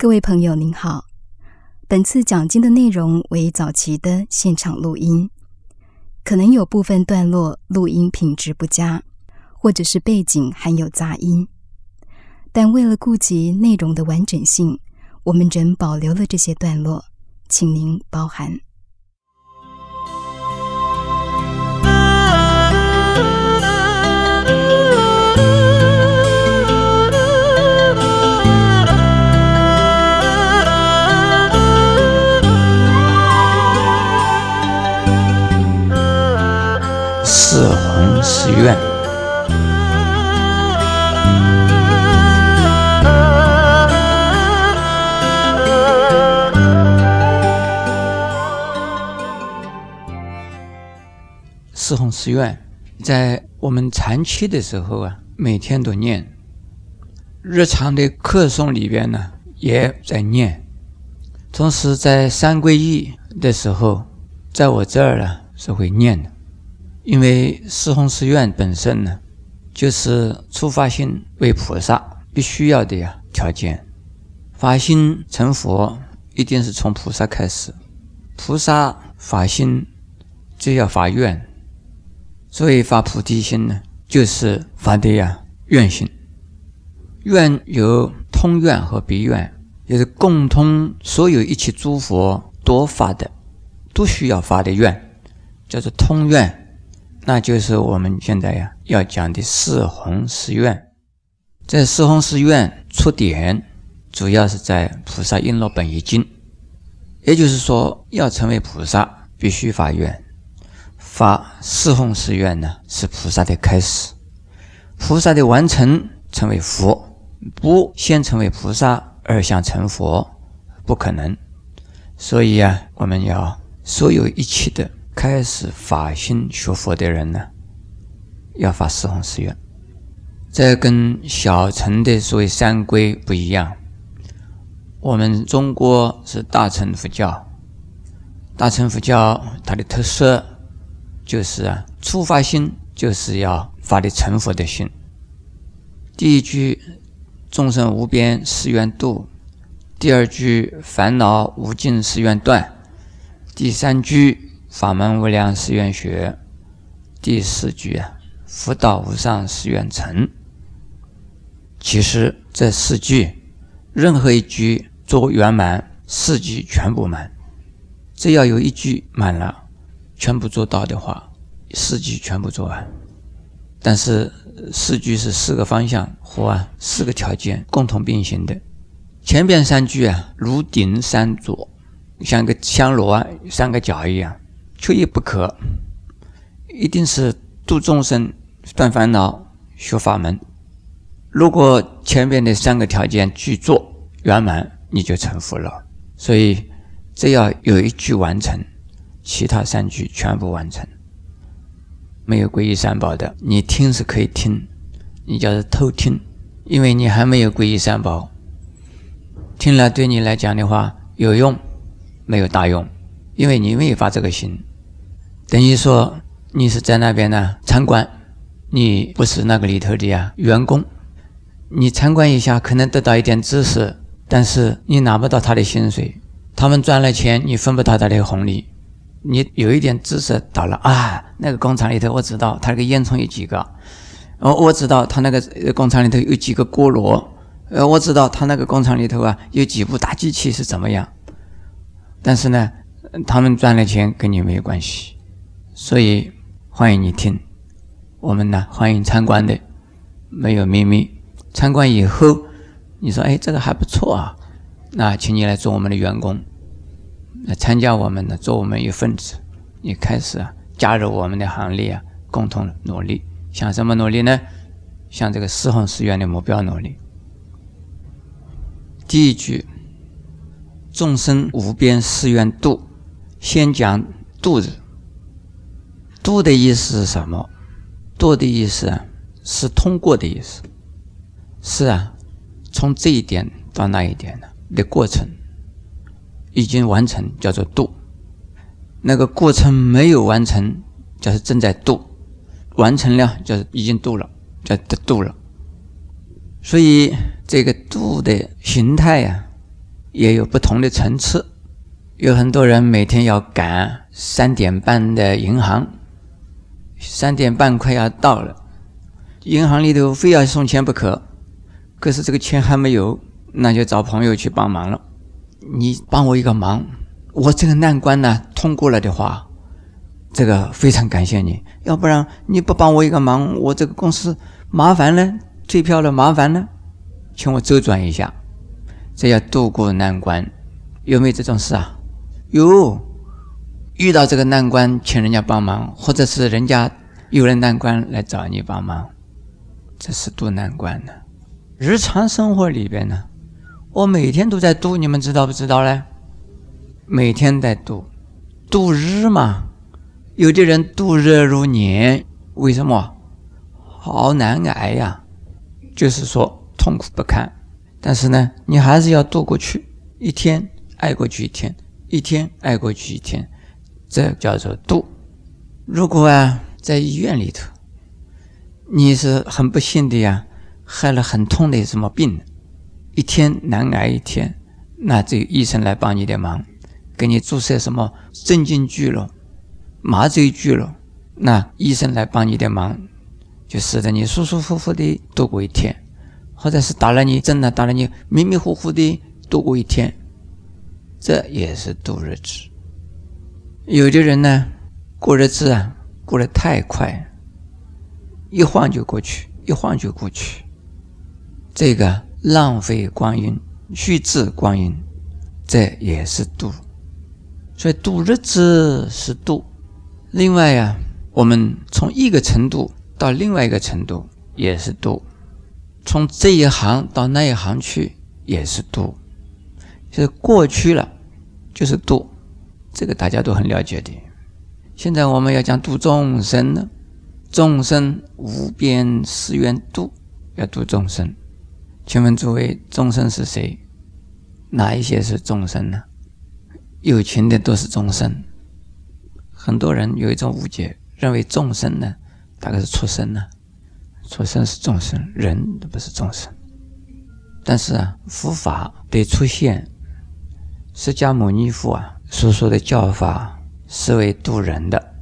各位朋友您好，本次讲经的内容为早期的现场录音，可能有部分段落录音品质不佳，或者是背景含有杂音，但为了顾及内容的完整性，我们仍保留了这些段落，请您包涵。弘誓愿，四弘誓愿，在我们禅期的时候啊，每天都念；日常的课诵里边呢，也在念。同时在三皈依的时候，在我这儿呢是会念的。因为四弘誓愿本身呢，就是初发心为菩萨必须要的呀条件。发心成佛，一定是从菩萨开始。菩萨发心就要发愿，所以发菩提心呢，就是发的呀愿心。愿有通愿和别愿，也是共通所有一切诸佛多发的，都需要发的愿，叫做通愿。那就是我们现在呀要讲的四弘誓愿。这四弘誓愿出典，主要是在《菩萨璎珞本义经》。也就是说，要成为菩萨，必须发愿。发四弘誓愿呢，是菩萨的开始。菩萨的完成，成为佛，不先成为菩萨而想成佛，不可能。所以啊，我们要所有一切的。开始发心学佛的人呢，要发四弘誓愿。这跟小乘的所谓三规不一样。我们中国是大乘佛教，大乘佛教它的特色就是啊，初发心就是要发的成佛的心。第一句众生无边誓愿度，第二句烦恼无尽誓愿断，第三句。法门无量誓愿学，第四句啊，福道无上誓愿成。其实这四句，任何一句做圆满，四句全部满。只要有一句满了，全部做到的话，四句全部做完。但是四句是四个方向或啊四个条件共同并行的。前边三句啊，如顶三座，像个香炉啊，三个角一样。缺一不可，一定是度众生、断烦恼、学法门。如果前面的三个条件具足圆满，你就成佛了。所以，只要有一句完成，其他三句全部完成。没有皈依三宝的，你听是可以听，你叫是偷听，因为你还没有皈依三宝。听了对你来讲的话有用，没有大用，因为你没有发这个心。等于说，你是在那边呢参观，你不是那个里头的呀员工。你参观一下，可能得到一点知识，但是你拿不到他的薪水。他们赚了钱，你分不到他的红利。你有一点知识到了啊，那个工厂里头我知道他那个烟囱有几个，哦，我知道他那个工厂里头有几个锅炉，呃，我知道他那个工厂里头啊有几部大机器是怎么样。但是呢，他们赚了钱跟你没有关系。所以欢迎你听，我们呢欢迎参观的，没有秘密。参观以后，你说哎这个还不错啊，那请你来做我们的员工，来参加我们的，做我们一份子。你开始啊加入我们的行列啊，共同努力。向什么努力呢？向这个四弘誓愿的目标努力。第一句，众生无边誓愿度，先讲度字。度的意思是什么？度的意思啊，是通过的意思。是啊，从这一点到那一点的过程已经完成，叫做度。那个过程没有完成，就是正在度；完成了，就是已经度了，叫得度了。所以这个度的形态呀，也有不同的层次。有很多人每天要赶三点半的银行，三点半快要到了，银行里头非要送钱不可，可是这个钱还没有，那就找朋友去帮忙了。你帮我一个忙，我这个难关呢通过了的话，这个非常感谢你。要不然你不帮我一个忙，我这个公司麻烦了，退票了麻烦了，请我周转一下，这要渡过难关，有没有这种事啊？有遇到这个难关，请人家帮忙，或者是人家有了难关来找你帮忙，这是渡难关的。日常生活里边呢，我每天都在渡，你们知道不知道呢？每天在度，度日嘛。有的人度日如年，为什么？好难挨呀，就是说痛苦不堪。但是呢，你还是要度过去，一天挨过去一天。一天挨过去一天，这叫做度。如果啊，在医院里头，你是很不幸的呀，害了很痛的什么病，一天难挨一天，那这医生来帮你的忙，给你注射什么镇静剂了、麻醉剂了，那医生来帮你的忙，就使得你舒舒服服的度过一天，或者是打了你针了，打了你迷迷糊糊的度过一天。这也是度日子。有的人呢，过日子啊，过得太快，一晃就过去，一晃就过去。这个浪费光阴、虚掷光阴，这也是度。所以度日子是度。另外呀，我们从一个程度到另外一个程度也是度，从这一行到那一行去也是度。就是过去了，就是度，这个大家都很了解的。现在我们要讲度众生呢，众生无边誓愿度，要度众生。请问诸位，众生是谁？哪一些是众生呢？有情的都是众生。很多人有一种误解，认为众生呢，大概是畜生呢，畜生是众生，人都不是众生。但是啊，佛法得出现。释迦牟尼佛啊，所说的教法是为度人的，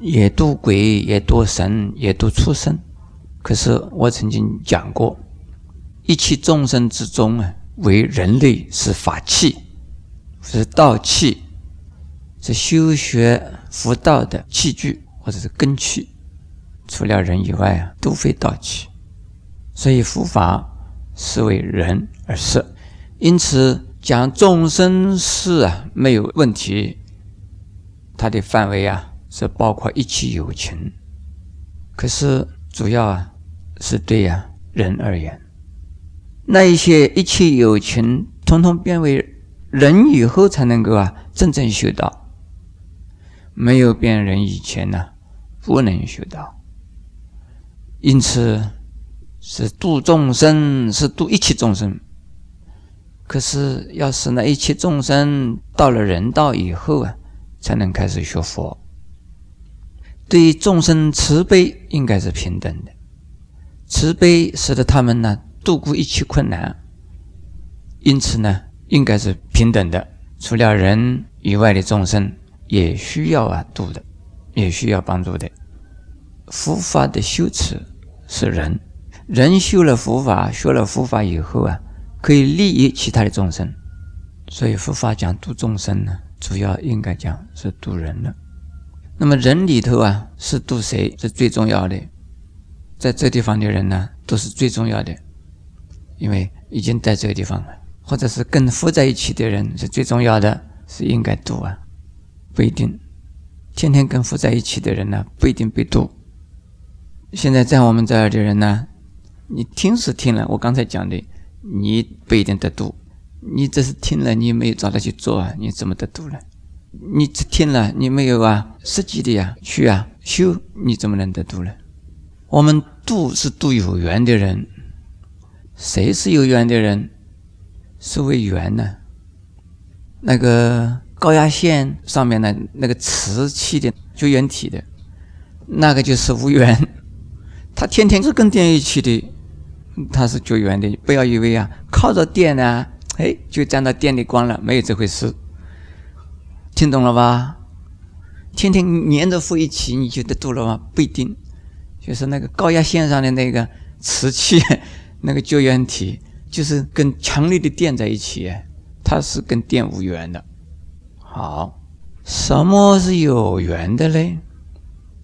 也度鬼，也度神，也度畜生。可是我曾经讲过，一切众生之中啊，为人类是法器，是道器，是修学佛道的器具或者是根器。除了人以外啊，都非道器。所以佛法是为人而设，因此。讲众生事啊，没有问题。它的范围啊，是包括一切有情。可是主要啊，是对呀人而言。那一些一切有情，统统变为人以后，才能够啊真正修道。没有变人以前呢，不能修道。因此，是度众生，是度一切众生。可是，要是那一切众生到了人道以后啊，才能开始学佛。对众生慈悲应该是平等的，慈悲使得他们呢度过一切困难，因此呢应该是平等的。除了人以外的众生也需要啊度的，也需要帮助的。佛法的修持是人，人修了佛法，学了佛法以后啊。可以利益其他的众生，所以佛法讲度众生呢，主要应该讲是度人的。那么人里头啊，是度谁是最重要的？在这地方的人呢，都是最重要的，因为已经在这个地方了，或者是跟佛在一起的人是最重要的，是应该度啊，不一定。天天跟佛在一起的人呢，不一定被度。现在在我们这儿的人呢，你听是听了，我刚才讲的。你不一定得度，你只是听了，你没有找他去做啊，你怎么得度呢？你只听了，你没有啊，实际的呀去啊修，你怎么能得度呢？我们度是度有缘的人，谁是有缘的人？是为缘呢？那个高压线上面的那个瓷器的绝缘体的，那个就是无缘，他天天是跟电一起的。它是绝缘的，不要以为啊，靠着电呢，哎，就沾到电力光了，没有这回事。听懂了吧？天天粘着负一起，你觉得度了吗？不一定。就是那个高压线上的那个磁器，那个绝缘体，就是跟强烈的电在一起，它是跟电无缘的。好，什么是有缘的嘞？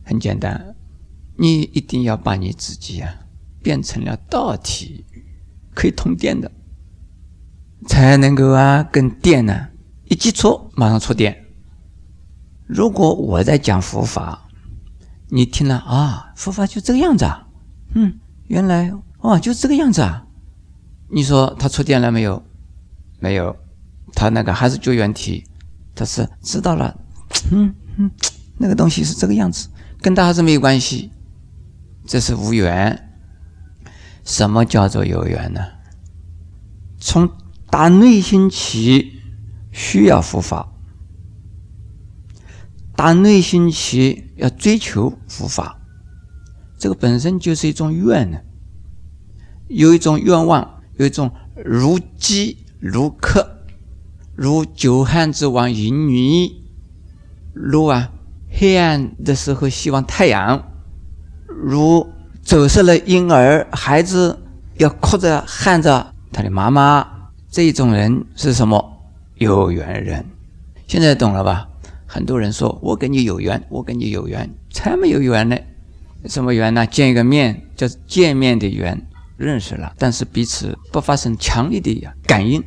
很简单，你一定要把你自己啊变成了道体，可以通电的，才能够啊跟电呢一接触，马上触电。如果我在讲佛法。你听了啊，佛法就这个样子啊，嗯，原来哦，就这个样子啊。你说他触电了没有？没有，他那个还是救援体，他是知道了，嗯嗯，那个东西是这个样子，跟他还是没有关系，这是无缘。什么叫做有缘呢？从打内心起，需要佛法。打内心起要追求佛法，这个本身就是一种愿呢，有一种愿望，有一种如饥如渴，如久旱之王迎女，如啊黑暗的时候希望太阳，如走失了婴儿孩子要哭着喊着他的妈妈，这种人是什么？有缘人？现在懂了吧？很多人说：“我跟你有缘，我跟你有缘，才没有缘呢。什么缘呢？见一个面叫见面的缘，认识了，但是彼此不发生强烈的感应。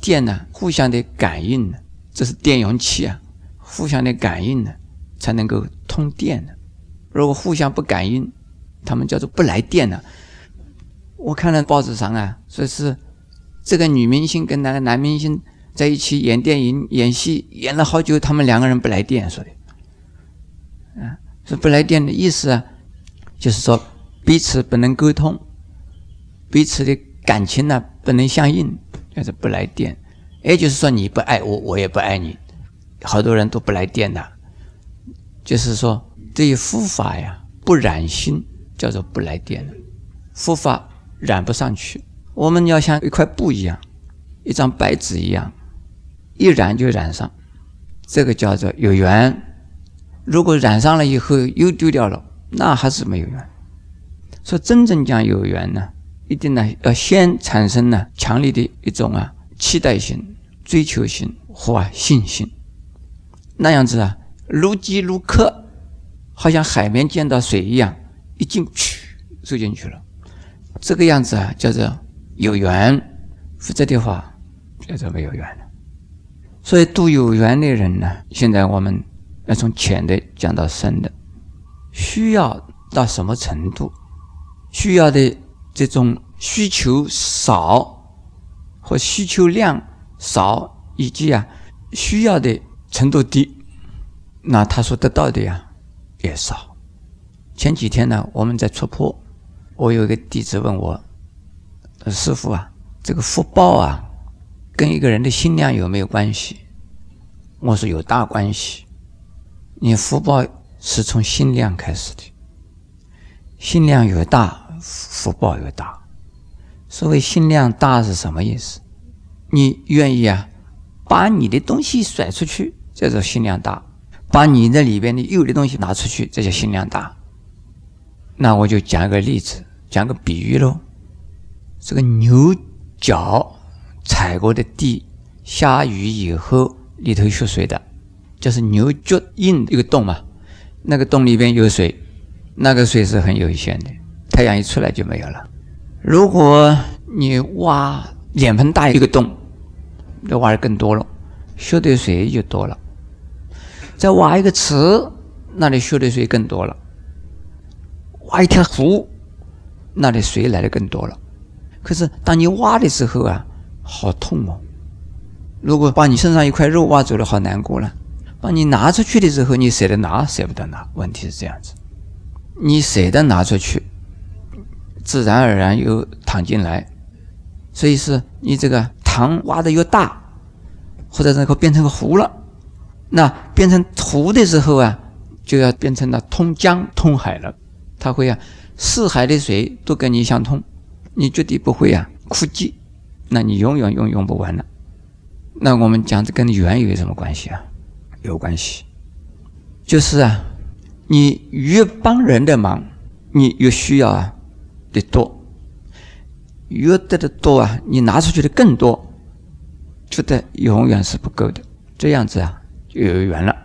电呢，互相的感应呢，这是电容器啊，互相的感应呢，才能够通电的。如果互相不感应，他们叫做不来电呢。我看了报纸上啊，说是这个女明星跟那个男明星。”在一起演电影、演戏，演了好久，他们两个人不来电，说的，啊，说不来电的意思啊，就是说彼此不能沟通，彼此的感情呢不能相应，就是不来电。也就是说你不爱我，我也不爱你，好多人都不来电的，就是说对于佛法呀不染心，叫做不来电，佛法染不上去，我们要像一块布一样，一张白纸一样。一染就染上，这个叫做有缘。如果染上了以后又丢掉了，那还是没有缘。说真正讲有缘呢，一定呢要先产生呢强烈的一种啊期待性、追求性或信心，那样子啊如饥如渴，好像海绵见到水一样，一进去收进去了。这个样子啊叫做有缘，否则的话叫做没有缘了。所以，度有缘的人呢，现在我们要从浅的讲到深的，需要到什么程度？需要的这种需求少或需求量少，以及啊需要的程度低，那他所得到的呀也少。前几天呢，我们在出坡，我有一个弟子问我：“师傅啊，这个福报啊？”跟一个人的心量有没有关系？我说有大关系。你福报是从心量开始的，心量越大，福报越大。所谓心量大是什么意思？你愿意啊，把你的东西甩出去，叫做心量大；把你那里边的有的东西拿出去，这叫心量大。那我就讲一个例子，讲个比喻喽。这个牛角。踩过的地，下雨以后里头蓄水的，就是牛脚印一个洞嘛。那个洞里边有水，那个水是很有限的，太阳一出来就没有了。如果你挖脸盆大一个洞，那挖的更多了，蓄的水就多了。再挖一个池，那里蓄的水更多了。挖一条湖，那里水来的更多了。可是当你挖的时候啊。好痛哦！如果把你身上一块肉挖走了，好难过了。把你拿出去的时候，你舍得拿，舍不得拿。问题是这样子，你舍得拿出去，自然而然又淌进来。所以是你这个塘挖的越大，或者那个变成个湖了，那变成湖的时候啊，就要变成了通江通海了。它会啊，四海的水都跟你相通，你绝对不会啊枯竭。那你永远用用不完了。那我们讲这跟缘有什么关系啊？有关系，就是啊，你越帮人的忙，你越需要啊的多，越得的多啊，你拿出去的更多，觉得永远是不够的，这样子啊就有缘了。